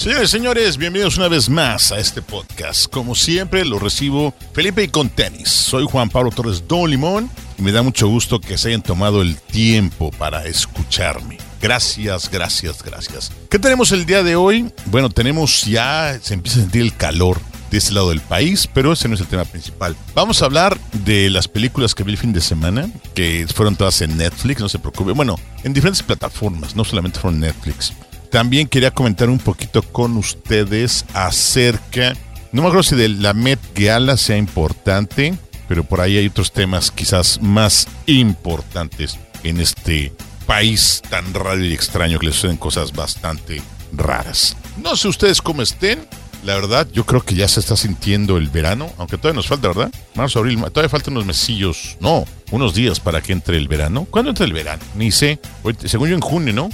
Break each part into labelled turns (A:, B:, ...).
A: Señores señores, bienvenidos una vez más a este podcast. Como siempre, lo recibo Felipe y con tenis. Soy Juan Pablo Torres Don Limón y me da mucho gusto que se hayan tomado el tiempo para escucharme. Gracias, gracias, gracias. ¿Qué tenemos el día de hoy? Bueno, tenemos ya, se empieza a sentir el calor de este lado del país, pero ese no es el tema principal. Vamos a hablar de las películas que vi el fin de semana, que fueron todas en Netflix, no se preocupe. Bueno, en diferentes plataformas, no solamente fueron Netflix. También quería comentar un poquito con ustedes acerca, no me acuerdo si de la Met Gala sea importante, pero por ahí hay otros temas quizás más importantes en este país tan raro y extraño que le suceden cosas bastante raras. No sé ustedes cómo estén. La verdad, yo creo que ya se está sintiendo el verano, aunque todavía nos falta, ¿verdad? Marzo, abril, todavía faltan unos mesillos, no, unos días para que entre el verano. ¿Cuándo entra el verano? Ni sé. Según yo en junio, ¿no?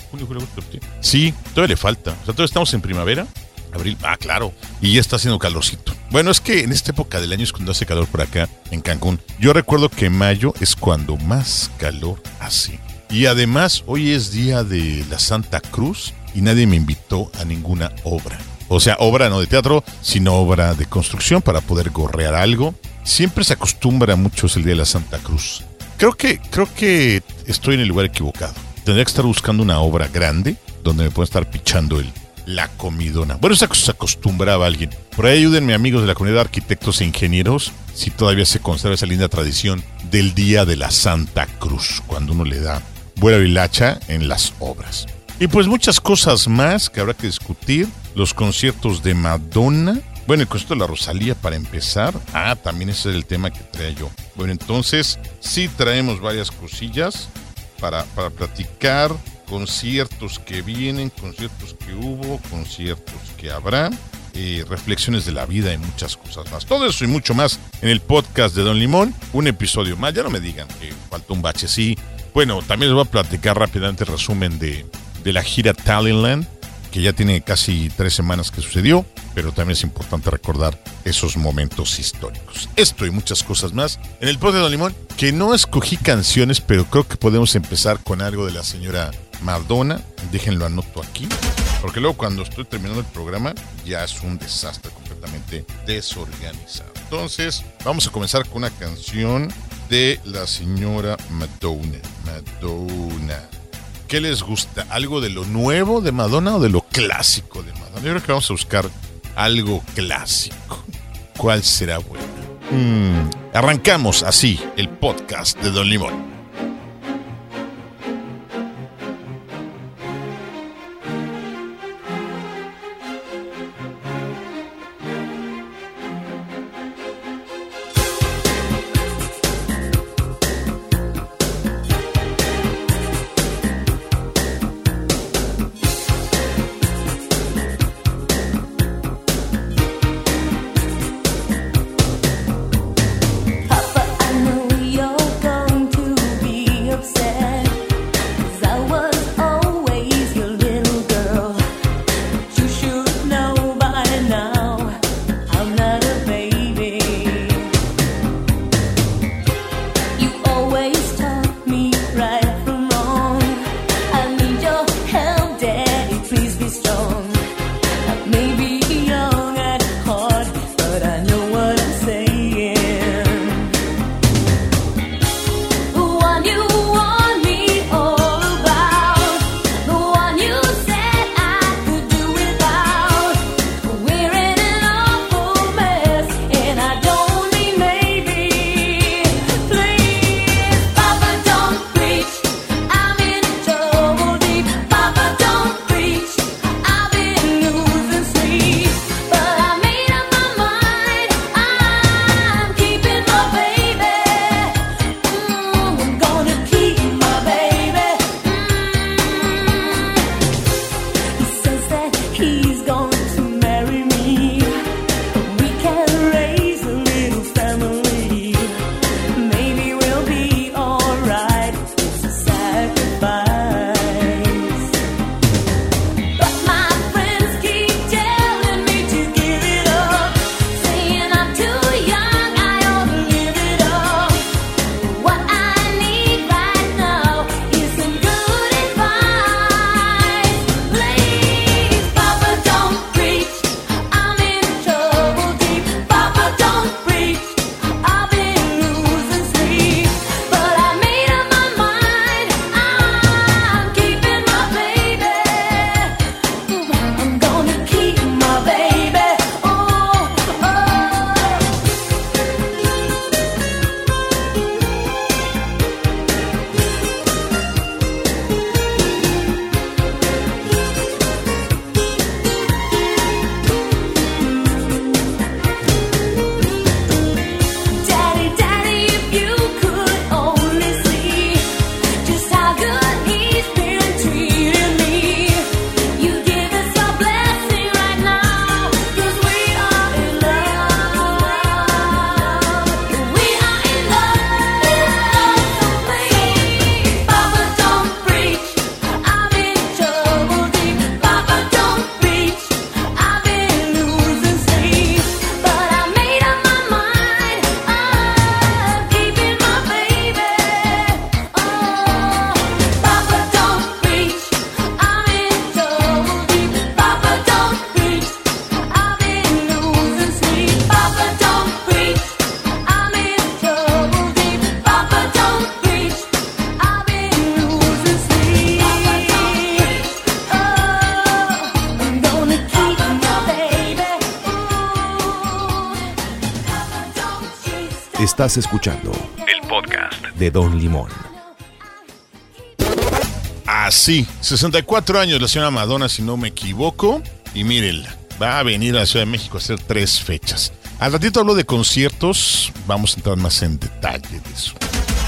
A: Sí, todavía le falta. O sea, todavía estamos en primavera. Abril, ah, claro. Y ya está haciendo calorcito. Bueno, es que en esta época del año es cuando hace calor por acá, en Cancún. Yo recuerdo que mayo es cuando más calor hace. Y además, hoy es día de la Santa Cruz y nadie me invitó a ninguna obra. O sea, obra no de teatro, sino obra de construcción para poder gorrear algo. Siempre se acostumbra mucho el día de la Santa Cruz. Creo que, creo que estoy en el lugar equivocado. Tendría que estar buscando una obra grande donde me pueda estar pichando el, la comidona. Bueno, cosa se acostumbraba alguien. Por ahí ayúdenme amigos de la comunidad de arquitectos e ingenieros si todavía se conserva esa linda tradición del Día de la Santa Cruz, cuando uno le da buena hilacha en las obras. Y pues muchas cosas más que habrá que discutir. Los conciertos de Madonna. Bueno, el concierto de la Rosalía para empezar. Ah, también ese es el tema que traía yo. Bueno, entonces sí traemos varias cosillas para, para platicar. Conciertos que vienen, conciertos que hubo, conciertos que habrá. eh, reflexiones de la vida y muchas cosas más. Todo eso y mucho más en el podcast de Don Limón. Un episodio más. Ya no me digan que faltó un bache. Sí, bueno, también les voy a platicar rápidamente el resumen de, de la gira Talentland, que ya tiene casi tres semanas que sucedió, pero también es importante recordar esos momentos históricos. Esto y muchas cosas más en el podcast de Don Limón, que no escogí canciones, pero creo que podemos empezar con algo de la señora Madonna. Déjenlo anoto aquí. Porque luego cuando estoy terminando el programa ya es un desastre completamente desorganizado. Entonces, vamos a comenzar con una canción de la señora Madonna. Madonna. ¿Qué les gusta? ¿Algo de lo nuevo de Madonna o de lo clásico de Madonna? Yo creo que vamos a buscar algo clásico. ¿Cuál será buena? Mm, arrancamos así el podcast de Don Limón.
B: Estás escuchando el podcast de Don Limón.
A: Así, 64 años la señora Madonna, si no me equivoco. Y mírenla, va a venir a la Ciudad de México a hacer tres fechas. Al ratito hablo de conciertos, vamos a entrar más en detalle de eso.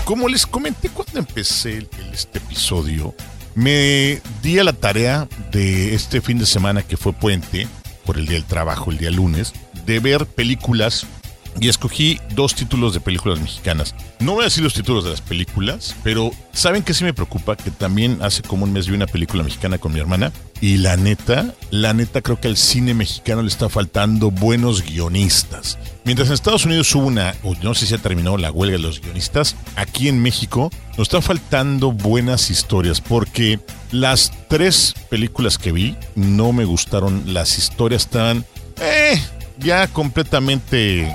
A: Como les comenté cuando empecé este episodio, me di a la tarea de este fin de semana que fue puente, por el día del trabajo, el día lunes, de ver películas y escogí dos títulos de películas mexicanas. No voy a decir los títulos de las películas, pero ¿saben qué sí me preocupa? Que también hace como un mes vi una película mexicana con mi hermana y la neta, la neta creo que al cine mexicano le está faltando buenos guionistas. Mientras en Estados Unidos hubo una, no sé si ya terminó la huelga de los guionistas, aquí en México nos está faltando buenas historias porque las tres películas que vi no me gustaron, las historias están... Eh, ya completamente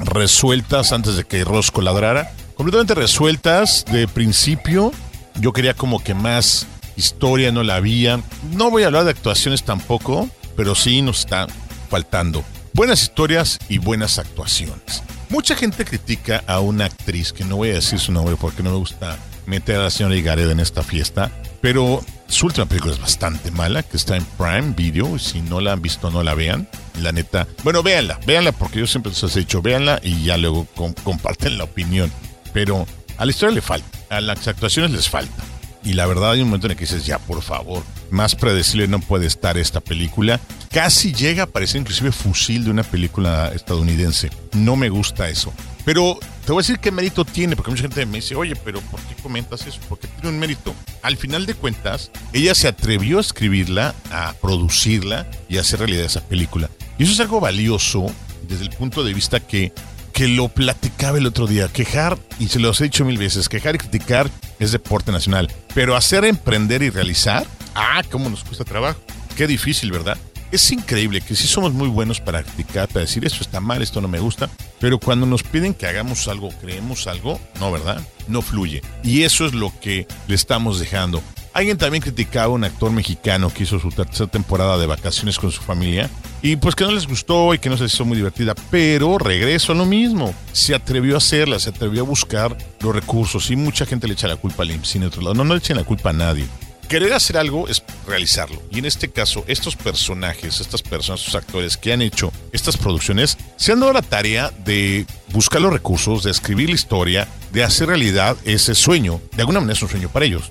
A: resueltas antes de que Rosco ladrara. Completamente resueltas de principio. Yo quería como que más historia, no la había. No voy a hablar de actuaciones tampoco, pero sí nos está faltando buenas historias y buenas actuaciones. Mucha gente critica a una actriz, que no voy a decir su nombre porque no me gusta meter a la señora Igareda en esta fiesta, pero su última película es bastante mala, que está en Prime Video. Si no la han visto, no la vean. La neta. Bueno, véanla, véanla, porque yo siempre les he dicho, véanla y ya luego comparten la opinión. Pero a la historia le falta, a las actuaciones les falta. Y la verdad hay un momento en el que dices, ya, por favor, más predecible no puede estar esta película. Casi llega a parecer inclusive fusil de una película estadounidense. No me gusta eso. Pero te voy a decir qué mérito tiene, porque mucha gente me dice, oye, pero ¿por qué comentas eso? Porque tiene un mérito. Al final de cuentas, ella se atrevió a escribirla, a producirla y hacer realidad esa película. Y eso es algo valioso desde el punto de vista que, que lo platicaba el otro día. Quejar, y se los he dicho mil veces, quejar y criticar es deporte nacional. Pero hacer, emprender y realizar, ah, cómo nos cuesta trabajo. Qué difícil, ¿verdad? Es increíble que sí somos muy buenos para criticar, para decir esto está mal, esto no me gusta, pero cuando nos piden que hagamos algo, creemos algo, no, ¿verdad? No fluye. Y eso es lo que le estamos dejando. Alguien también criticaba a un actor mexicano que hizo su tercera temporada de vacaciones con su familia y pues que no les gustó y que no se hizo muy divertida, pero regreso a lo mismo. Se atrevió a hacerla, se atrevió a buscar los recursos y mucha gente le echa la culpa al IMSS y otro lado. No, no le echen la culpa a nadie querer hacer algo es realizarlo. Y en este caso, estos personajes, estas personas, estos actores que han hecho estas producciones, se han dado la tarea de buscar los recursos, de escribir la historia, de hacer realidad ese sueño. De alguna manera es un sueño para ellos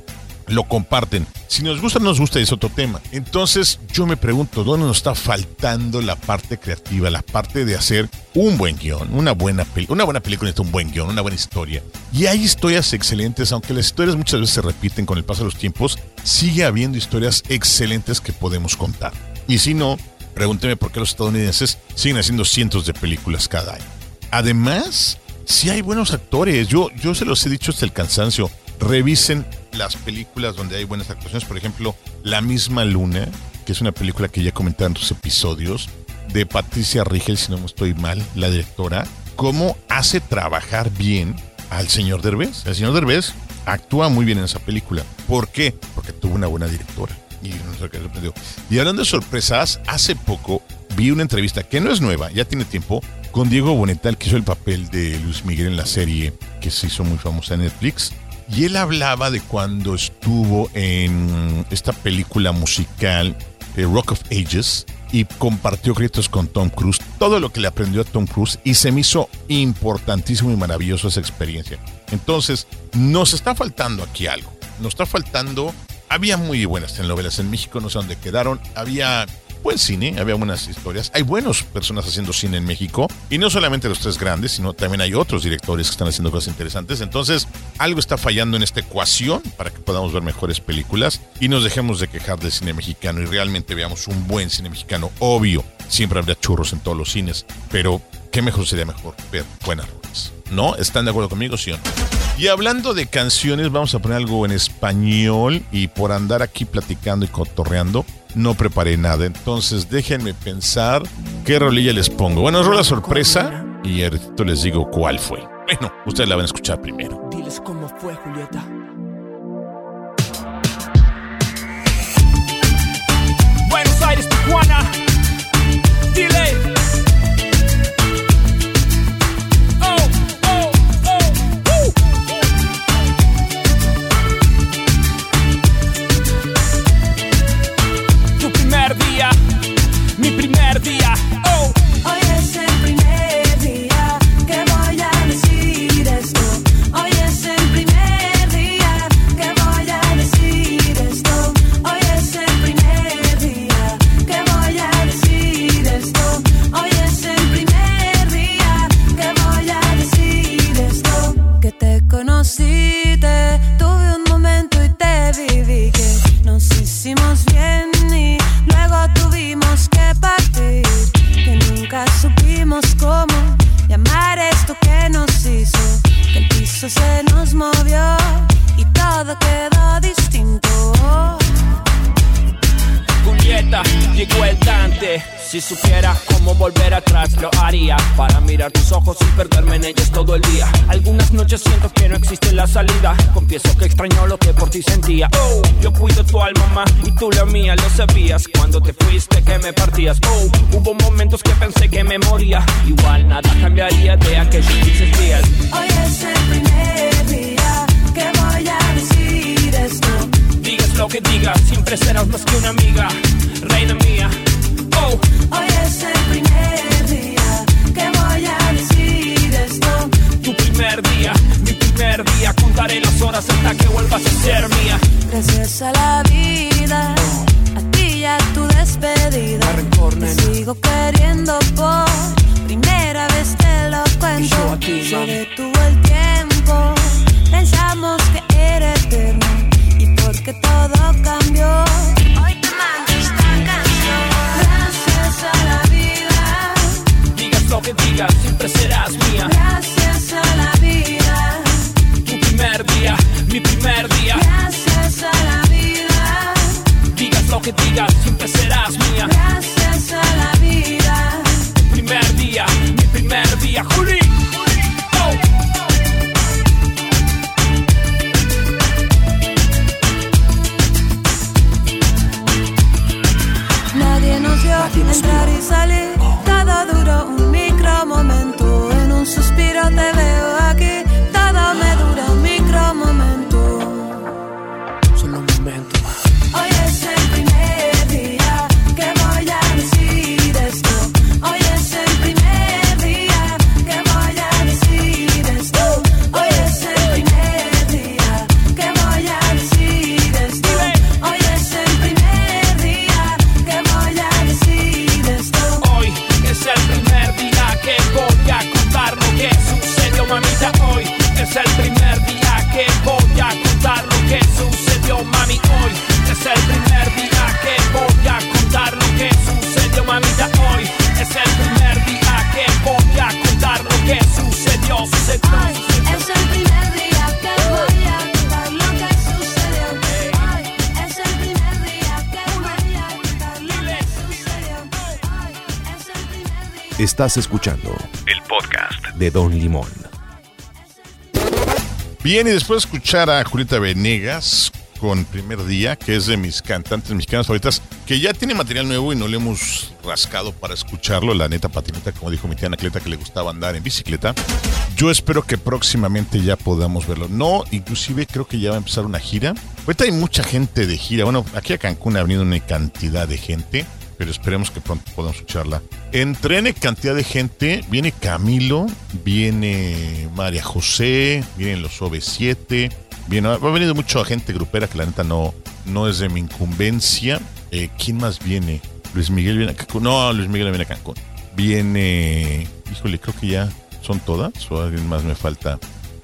A: lo comparten. Si nos gusta nos gusta es otro tema. Entonces yo me pregunto, ¿dónde nos está faltando la parte creativa, la parte de hacer un buen guion, una buena, una buena película un buen guion, una buena historia? Y hay historias excelentes, aunque las historias muchas veces se repiten con el paso de los tiempos, sigue habiendo historias excelentes que podemos contar. Y si no, pregúnteme por qué los estadounidenses siguen haciendo cientos de películas cada año. Además, si hay buenos actores. Yo, yo se los he dicho hasta el cansancio. Revisen las películas donde hay buenas actuaciones, por ejemplo, La misma luna, que es una película que ya comenté en otros episodios, de Patricia Rigel, si no me estoy mal, la directora, cómo hace trabajar bien al señor Derbez. El señor Derbez actúa muy bien en esa película. ¿Por qué? Porque tuvo una buena directora. Y, y hablando de sorpresas, hace poco vi una entrevista que no es nueva, ya tiene tiempo, con Diego Boneta, que hizo el papel de Luis Miguel en la serie que se hizo muy famosa en Netflix. Y él hablaba de cuando estuvo en esta película musical eh, Rock of Ages y compartió créditos con Tom Cruise, todo lo que le aprendió a Tom Cruise y se me hizo importantísimo y maravilloso esa experiencia. Entonces, nos está faltando aquí algo. Nos está faltando. Había muy buenas telenovelas en México, no sé dónde quedaron. Había buen cine, había buenas historias. Hay buenas personas haciendo cine en México y no solamente los tres grandes, sino también hay otros directores que están haciendo cosas interesantes. Entonces, algo está fallando en esta ecuación para que podamos ver mejores películas y nos dejemos de quejar del cine mexicano y realmente veamos un buen cine mexicano. Obvio, siempre habrá churros en todos los cines, pero qué mejor sería mejor ver buenas ruedas. ¿No? ¿Están de acuerdo conmigo, sí o no? Y hablando de canciones, vamos a poner algo en español y por andar aquí platicando y cotorreando, no preparé nada. Entonces déjenme pensar qué rolilla les pongo. Bueno, rola sorpresa y ahorita les digo cuál fue. Bueno, ustedes la van a escuchar primero.
C: Diles cómo fue, Julieta. Buenos Aires, Tijuana. Hubo momentos que pensé que me moría. Igual nada cambiaría de aquellos días.
D: Hoy es el primer día que voy a decir esto.
C: Digas lo que digas, siempre serás más que una amiga, reina mía. Oh,
D: Hoy es el primer día que voy a decir esto.
C: tu primer día, mi primer día. Contaré las horas hasta que vuelvas a ser mía.
D: Gracias a la vida, a tu despedida. Te sigo queriendo por primera vez te lo cuento.
C: Y yo a ti,
D: Se detuvo el tiempo, pensamos que era eterno y porque todo cambió. Hoy te mando esta canción. Gracias a la vida,
C: Digas lo que digas, siempre serás mía.
D: gracias a la vida,
C: Tu primer día, mi primer día.
D: gracias
C: lo que digas, siempre serás mía.
D: Gracias a la vida.
C: Primer día, mi primer día. Juli. Oh.
D: Nadie nos vio entrar y salir. Todo duró un micro momento. En un suspiro te veo aquí.
B: Estás escuchando el podcast de Don Limón.
A: Bien, y después de escuchar a Julieta Venegas con Primer Día, que es de mis cantantes mexicanas favoritas, que ya tiene material nuevo y no le hemos rascado para escucharlo, la neta patineta, como dijo mi tía Anacleta, que le gustaba andar en bicicleta. Yo espero que próximamente ya podamos verlo. No, inclusive creo que ya va a empezar una gira. Ahorita hay mucha gente de gira. Bueno, aquí a Cancún ha venido una cantidad de gente, pero esperemos que pronto podamos escucharla. Entre N cantidad de gente, viene Camilo, viene María José, vienen los OV7, viene, ha venido mucha gente grupera que la neta no, no es de mi incumbencia. Eh, ¿Quién más viene? Luis Miguel viene a Cancún. No, Luis Miguel viene a Cancún. Viene, híjole, creo que ya son todas o alguien más me falta.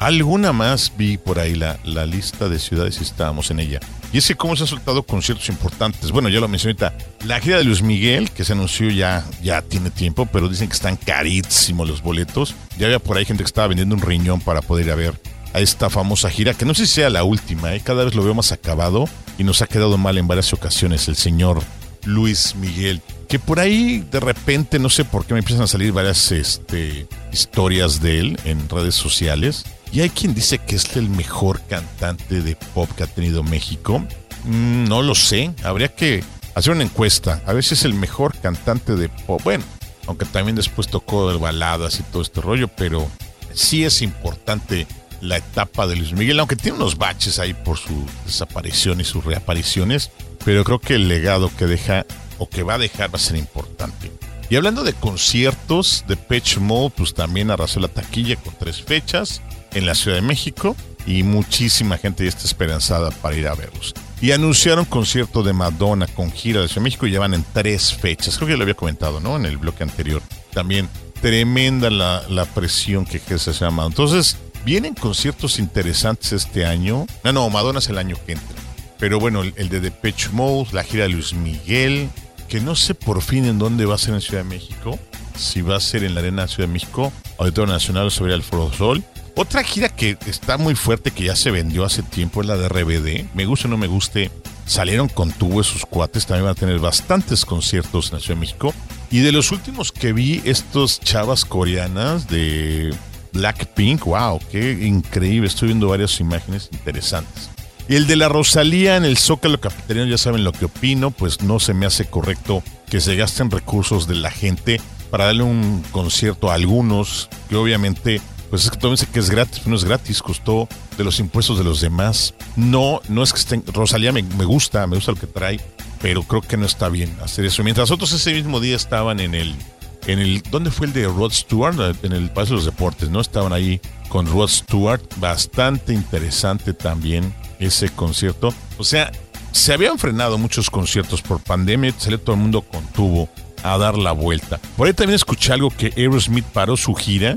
A: Alguna más vi por ahí la, la lista de ciudades y estábamos en ella. Y es que cómo se han soltado conciertos importantes. Bueno, ya lo mencioné ahorita. La gira de Luis Miguel, que se anunció ya, ya tiene tiempo, pero dicen que están carísimos los boletos. Ya había por ahí gente que estaba vendiendo un riñón para poder ir a ver a esta famosa gira, que no sé si sea la última, ¿eh? cada vez lo veo más acabado y nos ha quedado mal en varias ocasiones el señor Luis Miguel. Que por ahí de repente, no sé por qué me empiezan a salir varias este, historias de él en redes sociales. Y hay quien dice que es el mejor cantante de pop que ha tenido México. Mm, no lo sé, habría que hacer una encuesta. A ver si es el mejor cantante de pop. Bueno, aunque también después tocó de baladas y todo este rollo, pero sí es importante la etapa de Luis Miguel, aunque tiene unos baches ahí por su desaparición y sus reapariciones, pero creo que el legado que deja o que va a dejar va a ser importante. Y hablando de conciertos, de Pitch Mode, pues también arrasó la taquilla con tres fechas en la Ciudad de México y muchísima gente ya está esperanzada para ir a verlos. Y anunciaron concierto de Madonna con gira de Ciudad de México y llevan en tres fechas. Creo que ya lo había comentado, ¿no? En el bloque anterior. También tremenda la, la presión que ejerce ese Madonna. Entonces, vienen conciertos interesantes este año. No, no, Madonna es el año que entra. Pero bueno, el, el de Depeche Mode, la gira de Luis Miguel, que no sé por fin en dónde va a ser en Ciudad de México. Si va a ser en la Arena Ciudad de México, Auditorio Nacional o sobre el Foro Sol. Otra gira que está muy fuerte, que ya se vendió hace tiempo, es la de RBD. Me guste o no me guste, salieron con tubo esos cuates. También van a tener bastantes conciertos en la Ciudad de México. Y de los últimos que vi, estos chavas coreanas de Blackpink, wow, qué increíble. Estoy viendo varias imágenes interesantes. Y el de la Rosalía en el Zócalo Capitalino, ya saben lo que opino, pues no se me hace correcto que se gasten recursos de la gente para darle un concierto a algunos, que obviamente, pues es que dice que es gratis, no es gratis, costó de los impuestos de los demás. No, no es que estén, Rosalía me, me gusta, me gusta lo que trae, pero creo que no está bien hacer eso. Mientras otros ese mismo día estaban en el, en el, ¿dónde fue el de Rod Stewart? En el Palacio de los Deportes, ¿no? Estaban ahí con Rod Stewart, bastante interesante también ese concierto. O sea, se habían frenado muchos conciertos por pandemia, salió todo el mundo con tubo a dar la vuelta. Por ahí también escuché algo que Aerosmith paró su gira,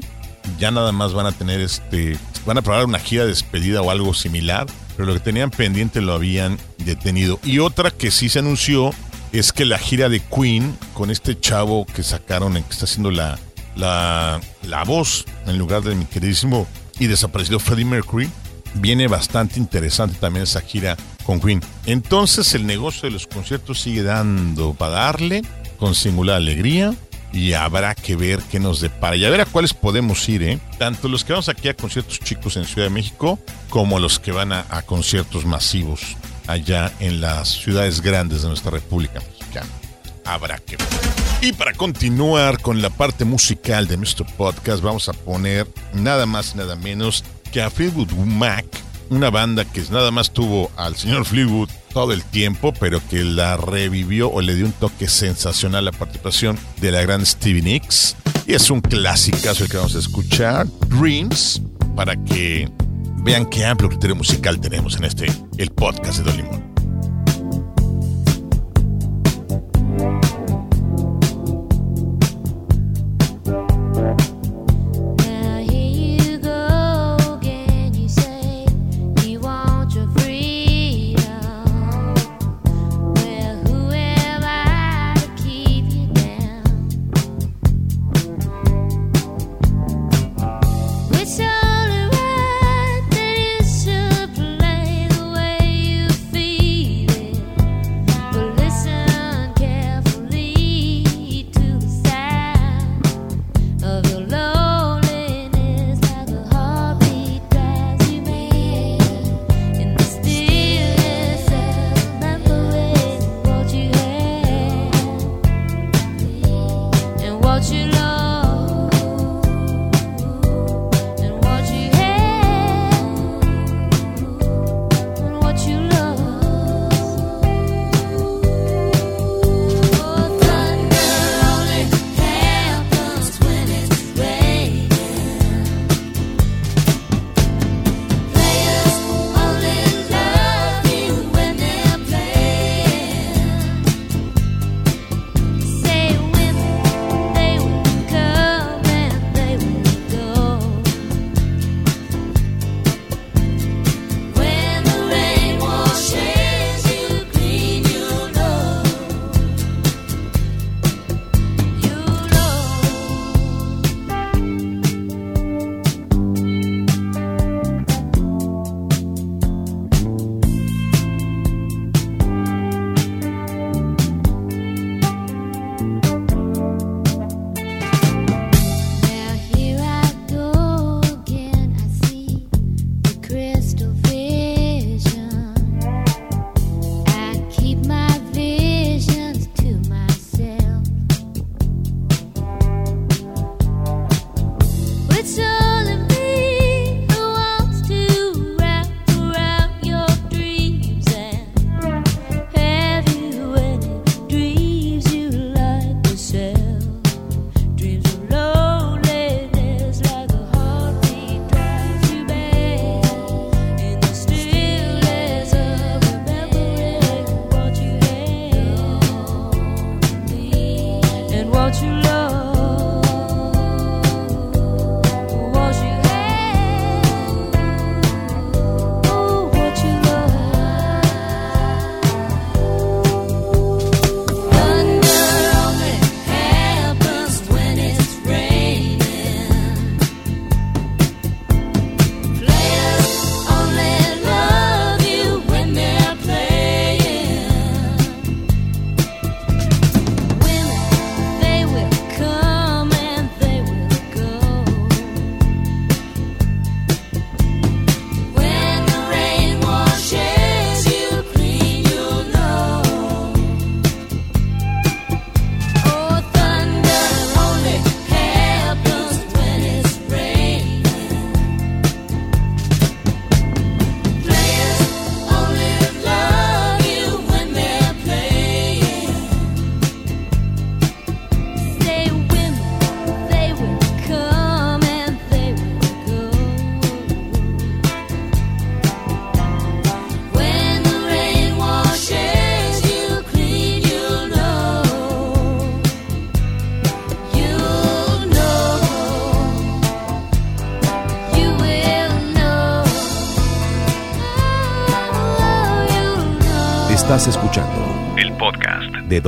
A: ya nada más van a tener este, van a probar una gira de despedida o algo similar, pero lo que tenían pendiente lo habían detenido. Y otra que sí se anunció es que la gira de Queen con este chavo que sacaron, que está haciendo la, la, la voz en lugar de mi queridísimo y desaparecido Freddie Mercury, viene bastante interesante también esa gira con Queen. Entonces el negocio de los conciertos sigue dando para darle con singular alegría y habrá que ver qué nos depara y a ver a cuáles podemos ir, ¿eh? Tanto los que vamos aquí a conciertos chicos en Ciudad de México como los que van a, conciertos masivos allá en las ciudades grandes de nuestra República Mexicana. Habrá que ver. Y para continuar con la parte musical de nuestro podcast, vamos a poner nada más nada menos que a Fleetwood Mac, una banda que nada más tuvo al señor Fleetwood todo el tiempo, pero que la revivió o le dio un toque sensacional a la participación de la gran Stevie Nicks. Y es un clásicazo el que vamos a escuchar, Dreams, para que vean qué amplio criterio musical tenemos en este, el podcast de Don Limón.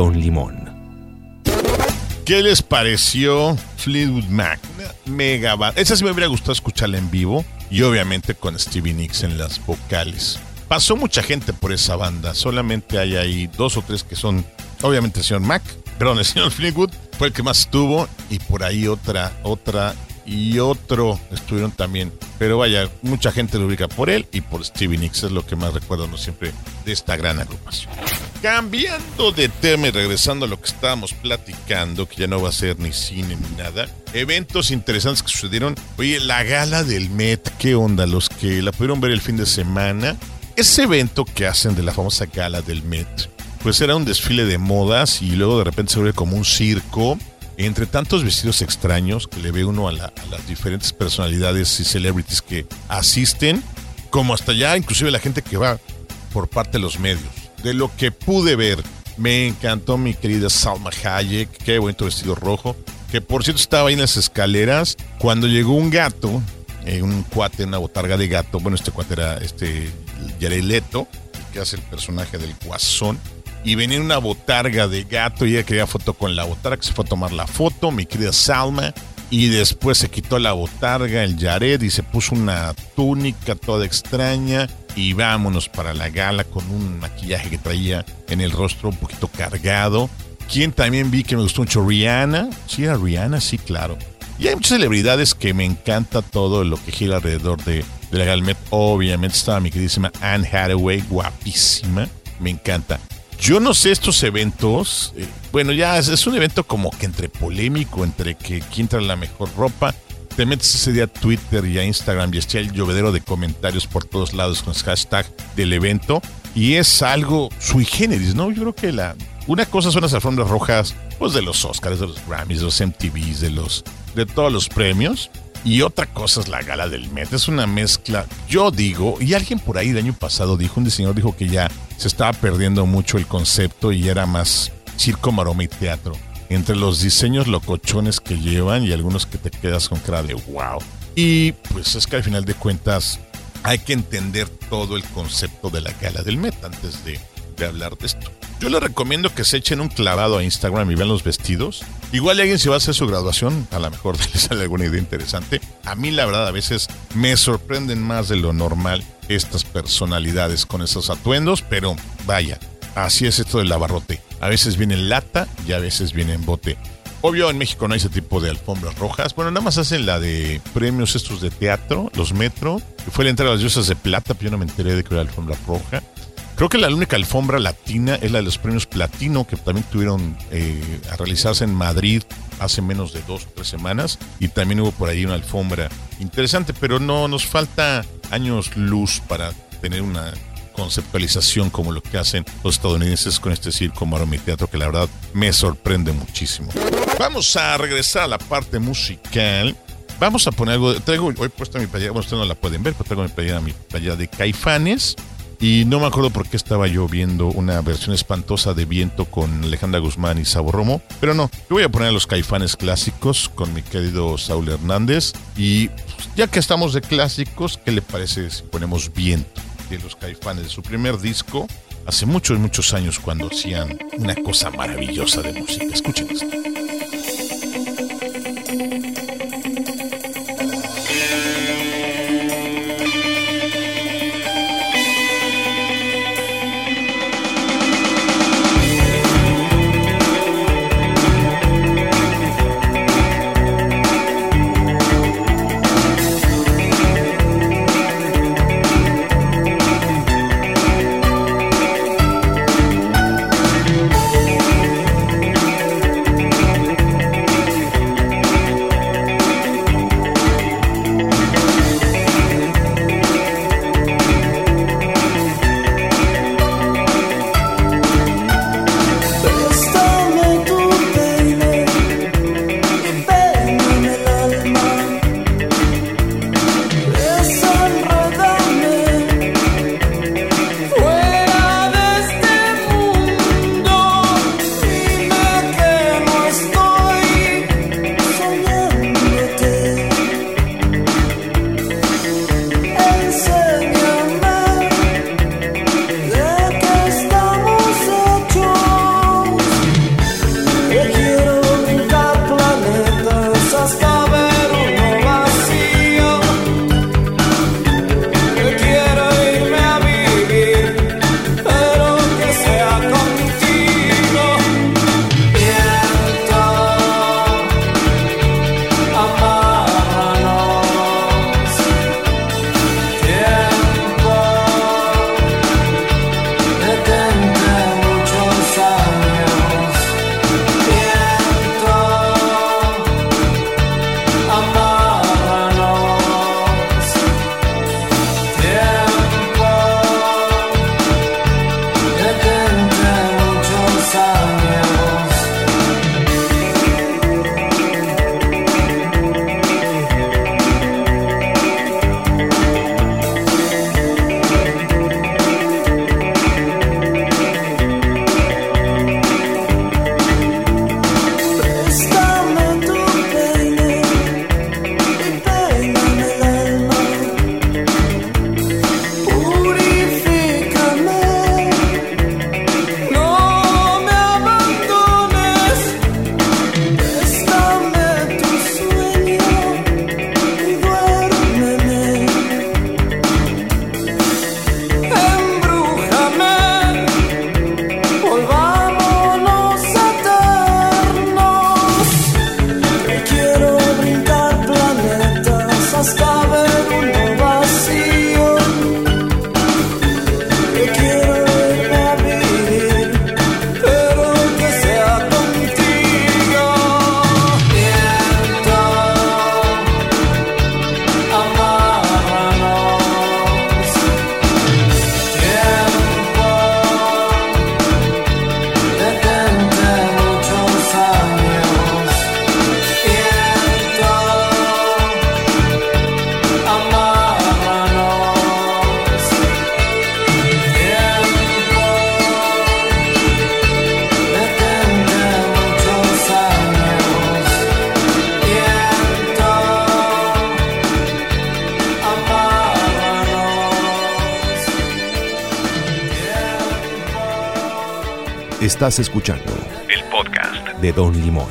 B: Don Limón.
A: ¿Qué les pareció Fleetwood Mac? Mega. Esa sí me hubiera gustado escucharla en vivo y obviamente con Stevie Nicks en las vocales. Pasó mucha gente por esa banda, solamente hay ahí dos o tres que son, obviamente el señor Mac, perdón, el señor Fleetwood fue el que más estuvo y por ahí otra, otra y otro estuvieron también. Pero vaya, mucha gente lo ubica por él y por Stevie Nicks, es lo que más recuerdo ¿no? siempre de esta gran agrupación. Cambiando de tema y regresando a lo que estábamos platicando, que ya no va a ser ni cine ni nada, eventos interesantes que sucedieron. Oye, la gala del Met, ¿qué onda? Los que la pudieron ver el fin de semana. Ese evento que hacen de la famosa gala del Met, pues era un desfile de modas y luego de repente se vuelve como un circo. Entre tantos vestidos extraños que le ve uno a, la- a las diferentes personalidades y celebrities que asisten, como hasta ya inclusive la gente que va por parte de los medios. De lo que pude ver, me encantó mi querida Salma Hayek, qué bonito vestido rojo, que por cierto estaba ahí en las escaleras cuando llegó un gato, eh, un cuate, una botarga de gato, bueno, este cuate era este Jared Leto, el que hace el personaje del guasón, y venía una botarga de gato y ella quería foto con la botarga, se fue a tomar la foto, mi querida Salma, y después se quitó la botarga, el Jared, y se puso una túnica toda extraña. Y vámonos para la gala con un maquillaje que traía en el rostro un poquito cargado. Quien también vi que me gustó mucho, Rihanna. Sí, era Rihanna, sí, claro. Y hay muchas celebridades que me encanta todo lo que gira alrededor de, de la Galmet. Obviamente estaba mi queridísima Anne Hathaway, guapísima. Me encanta. Yo no sé estos eventos. eh, bueno, ya es, un evento como que entre polémico, entre que quién trae la mejor ropa. Te metes ese día a Twitter y a Instagram y está el llovedero de comentarios por todos lados con el hashtag del evento. Y es algo sui generis, ¿no? Yo creo que la. Una cosa son las alfombras rojas, pues de los Oscars, de los Grammys, de los MTVs, de los. de todos los premios. Y otra cosa es la gala del Met. Es una mezcla. Yo digo, y alguien por ahí el año pasado dijo, un diseñador dijo que ya se estaba perdiendo mucho el concepto y era más circo, maroma y teatro. Entre los diseños locochones que llevan y algunos que te quedas con cara de wow. Y pues es que al final de cuentas hay que entender todo el concepto de la gala del Met antes de, de hablar de esto. Yo les recomiendo que se echen un clavado a Instagram y vean los vestidos. Igual alguien si va a hacer su graduación, a lo mejor les sale alguna idea interesante. A mí la verdad a veces me sorprenden más de lo normal estas personalidades con esos atuendos, pero vaya, así es esto del abarrote. A veces viene en lata y a veces viene en bote. Obvio, en México no hay ese tipo de alfombras rojas. Bueno, nada más hacen la de premios estos de teatro, los Metro. Fue la entrega de las diosas de plata, pero yo no me enteré de que era alfombra roja. Creo que la única alfombra latina es la de los premios platino, que también tuvieron eh, a realizarse en Madrid hace menos de dos o tres semanas. Y también hubo por ahí una alfombra interesante, pero no nos falta años luz para tener una conceptualización como lo que hacen los estadounidenses con este circo maroma que la verdad me sorprende muchísimo. Vamos a regresar a la parte musical. Vamos a poner algo. Traigo hoy puesta mi playera. Bueno, ustedes no la pueden ver, pero traigo mi playera, mi playera de Caifanes.
E: Y no me acuerdo por qué estaba yo viendo una versión espantosa de Viento con Alejandra Guzmán y Sabo Romo. Pero no, yo voy a poner a los caifanes clásicos con mi querido Saúl Hernández. Y pues, ya que estamos de clásicos, ¿qué le parece si ponemos Viento de los caifanes de su primer disco? Hace muchos, muchos años cuando hacían una cosa maravillosa de música. Escuchen esto.
B: Estás escuchando el podcast de Don Limón.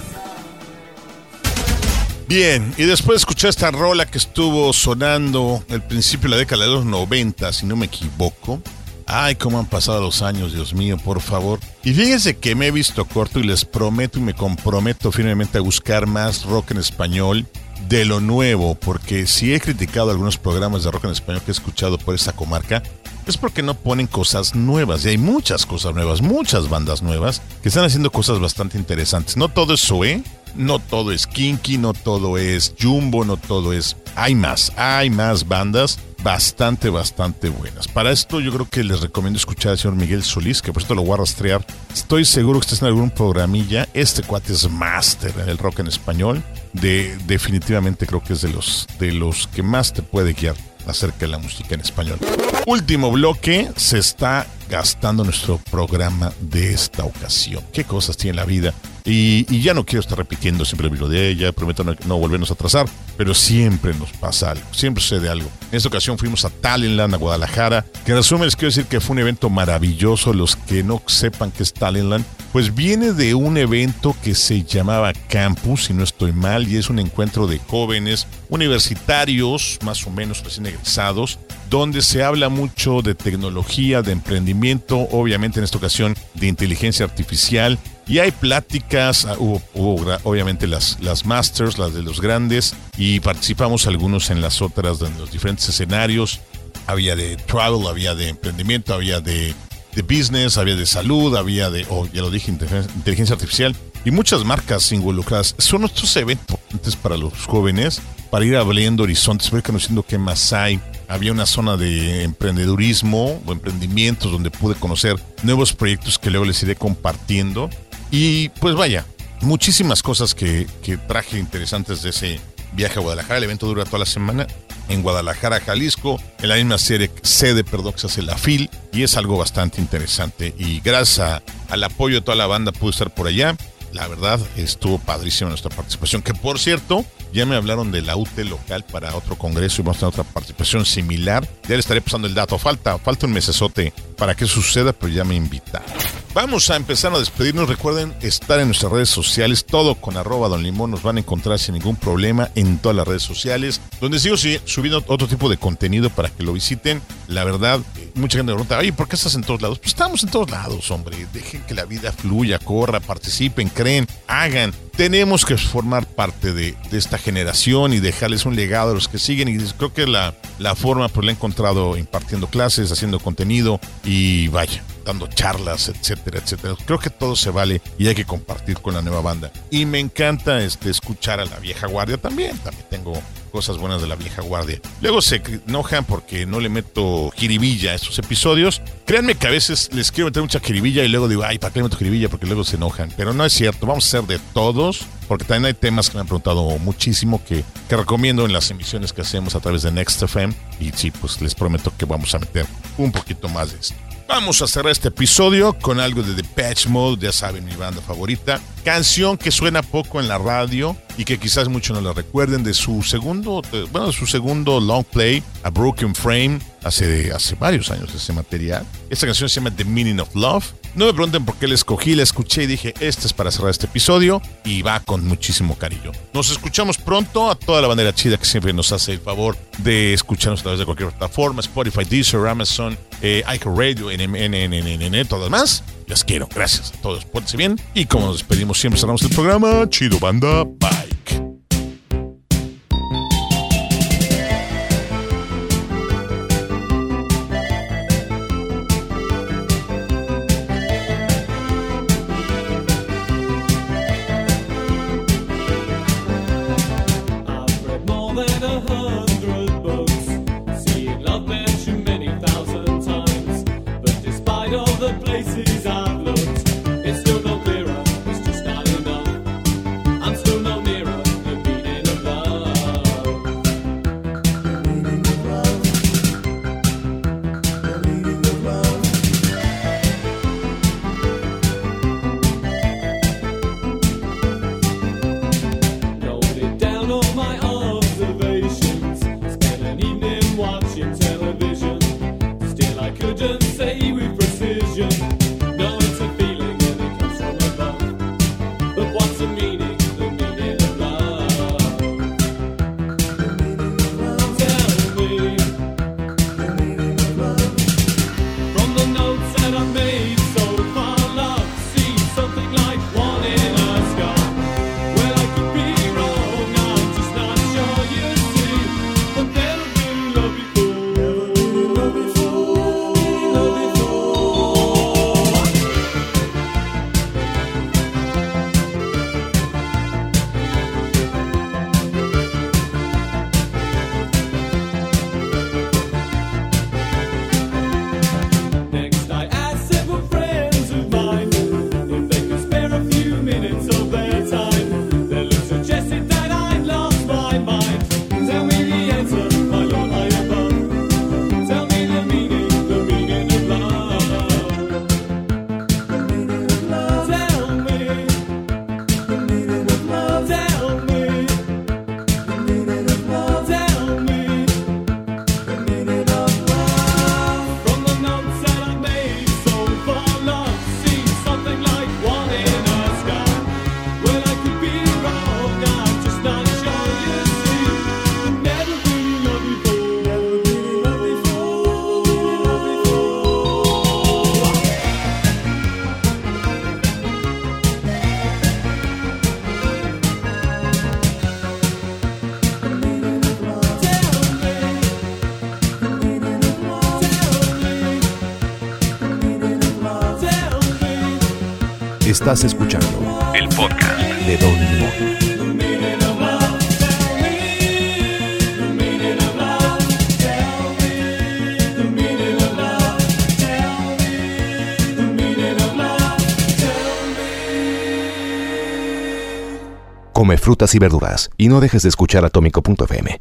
E: Bien, y después de escuchar esta rola que estuvo sonando al principio de la década de los 90, si no me equivoco. Ay, cómo han pasado los años, Dios mío, por favor. Y fíjense que me he visto corto y les prometo y me comprometo firmemente a buscar más rock en español de lo nuevo, porque si he criticado algunos programas de rock en español que he escuchado por esta comarca, es porque no ponen cosas nuevas. Y hay muchas cosas nuevas, muchas bandas nuevas que están haciendo cosas bastante interesantes. No todo es Zoe, no todo es Kinky, no todo es Jumbo, no todo es... Hay más, hay más bandas bastante, bastante buenas. Para esto yo creo que les recomiendo escuchar al señor Miguel Solís, que por esto lo voy a rastrear. Estoy seguro que estás en algún programilla. Este cuate es máster en el rock en español. De, definitivamente creo que es de los, de los que más te puede guiar acerca de la música en español.
A: Último bloque, se está gastando nuestro programa de esta ocasión. ¿Qué cosas tiene la vida? Y, ya no quiero estar repitiendo siempre el video de ella, prometo no, no volvernos a atrasar, pero siempre nos pasa algo, siempre sucede algo. En esta ocasión fuimos a Talentland, a Guadalajara, que en resumen les quiero decir que fue un evento maravilloso. Los que no sepan qué es Talentland, pues viene de un evento que se llamaba Campus, si no estoy mal, y es un encuentro de jóvenes universitarios, más o menos recién egresados, donde se habla mucho de tecnología, de emprendimiento, obviamente en esta ocasión de inteligencia artificial. Y hay pláticas, ah, hubo, hubo obviamente las, las masters, las de los grandes, y participamos algunos en las otras, en los diferentes escenarios. Había de travel, había de emprendimiento, había de, de business, había de salud, había de, oh, ya lo dije, inteligencia inteligencia artificial y muchas marcas involucradas. Son estos eventos para los jóvenes para ir abriendo horizontes, ver conociendo qué más hay. Había una zona de emprendedurismo o emprendimientos donde pude conocer nuevos proyectos que luego les iré compartiendo. Y pues vaya, muchísimas cosas que, que traje interesantes de ese viaje a Guadalajara. El evento dura toda la semana en Guadalajara, Jalisco, en la misma sede, sede perdón, que se hace la FIL, y es algo bastante interesante. Y gracias al apoyo de toda la banda pude estar por allá. La verdad, estuvo padrísima nuestra participación. Que por cierto, ya me hablaron de la UT local para otro congreso y vamos a tener otra participación similar. Ya le estaré pasando el dato. Falta, falta un mesesote para que suceda, pero ya me invitaron. Vamos a empezar a despedirnos. Recuerden estar en nuestras redes sociales, todo con arroba Don Limón. Nos van a encontrar sin ningún problema en todas las redes sociales, donde sigo subiendo otro tipo de contenido para que lo visiten. La verdad, mucha gente me pregunta, oye, ¿por qué estás en todos lados? Pues estamos en todos lados, hombre. Dejen que la vida fluya, corra, participen, creen, hagan. Tenemos que formar parte de, de esta generación y dejarles un legado a los que siguen. Y creo que la, la forma, pues la he encontrado impartiendo clases, haciendo contenido y vaya dando charlas, etcétera, etcétera. Creo que todo se vale y hay que compartir con la nueva banda. Y me encanta este, escuchar a la vieja guardia también. También tengo cosas buenas de la vieja guardia. Luego se enojan porque no le meto jiribilla a estos episodios. Créanme que a veces les quiero meter mucha jiribilla y luego digo, ay, ¿para qué le meto jiribilla? Porque luego se enojan. Pero no es cierto, vamos a hacer de todos, porque también hay temas que me han preguntado muchísimo que, que recomiendo en las emisiones que hacemos a través de Next FM. Y sí, pues les prometo que vamos a meter un poquito más de esto. Vamos a cerrar este episodio con algo de The Patch Mode, ya saben, mi banda favorita. Canción que suena poco en la radio y que quizás muchos no la recuerden de su segundo, bueno, su segundo long play, A Broken Frame, hace, hace varios años ese material. Esta canción se llama The Meaning of Love. No me pregunten por qué la escogí, la escuché y dije, este es para cerrar este episodio y va con muchísimo cariño. Nos escuchamos pronto a toda la bandera chida que siempre nos hace el favor de escucharnos a través de cualquier plataforma, Spotify, Deezer, Amazon, eh, iHeartRadio, NMN, todo lo demás. Les quiero, gracias a todos, pórtense bien y como nos despedimos siempre cerramos el programa, chido banda, bye.
F: Estás escuchando el podcast de Don Limón. Come frutas y verduras y no dejes de escuchar Atómico.fm.